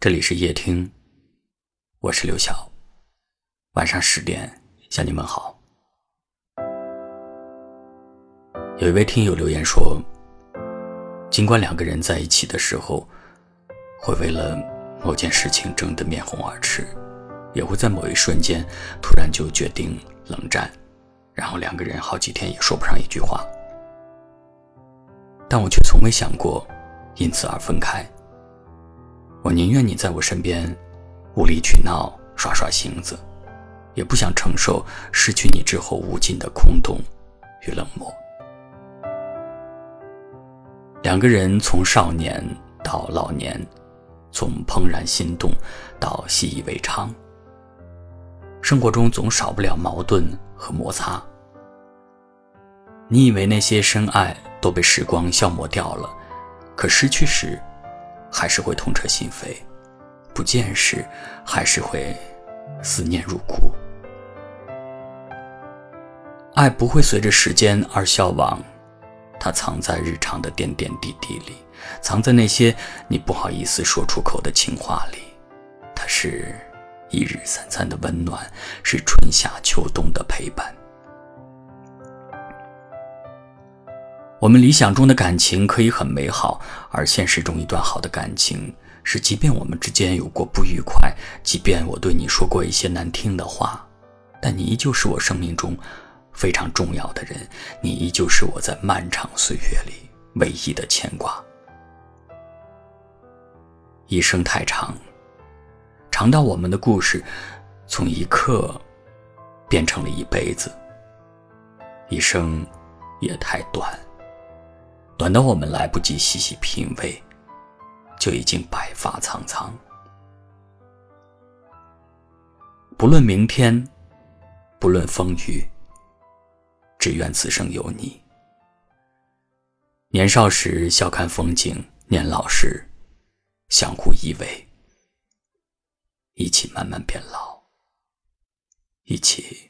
这里是夜听，我是刘晓。晚上十点向你们好。有一位听友留言说，尽管两个人在一起的时候，会为了某件事情争得面红耳赤，也会在某一瞬间突然就决定冷战，然后两个人好几天也说不上一句话，但我却从未想过因此而分开。我宁愿你在我身边无理取闹、耍耍性子，也不想承受失去你之后无尽的空洞与冷漠。两个人从少年到老年，从怦然心动到习以为常，生活中总少不了矛盾和摩擦。你以为那些深爱都被时光消磨掉了，可失去时。还是会痛彻心扉，不见时还是会思念入骨。爱不会随着时间而消亡，它藏在日常的点点滴滴里，藏在那些你不好意思说出口的情话里。它是一日三餐的温暖，是春夏秋冬的陪伴。我们理想中的感情可以很美好，而现实中一段好的感情是，即便我们之间有过不愉快，即便我对你说过一些难听的话，但你依旧是我生命中非常重要的人，你依旧是我在漫长岁月里唯一的牵挂。一生太长，长到我们的故事从一刻变成了一辈子；一生也太短。短到我们来不及细细品味，就已经白发苍苍。不论明天，不论风雨，只愿此生有你。年少时笑看风景，年老时相互依偎，一起慢慢变老，一起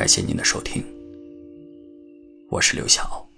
感谢您的收听，我是刘晓。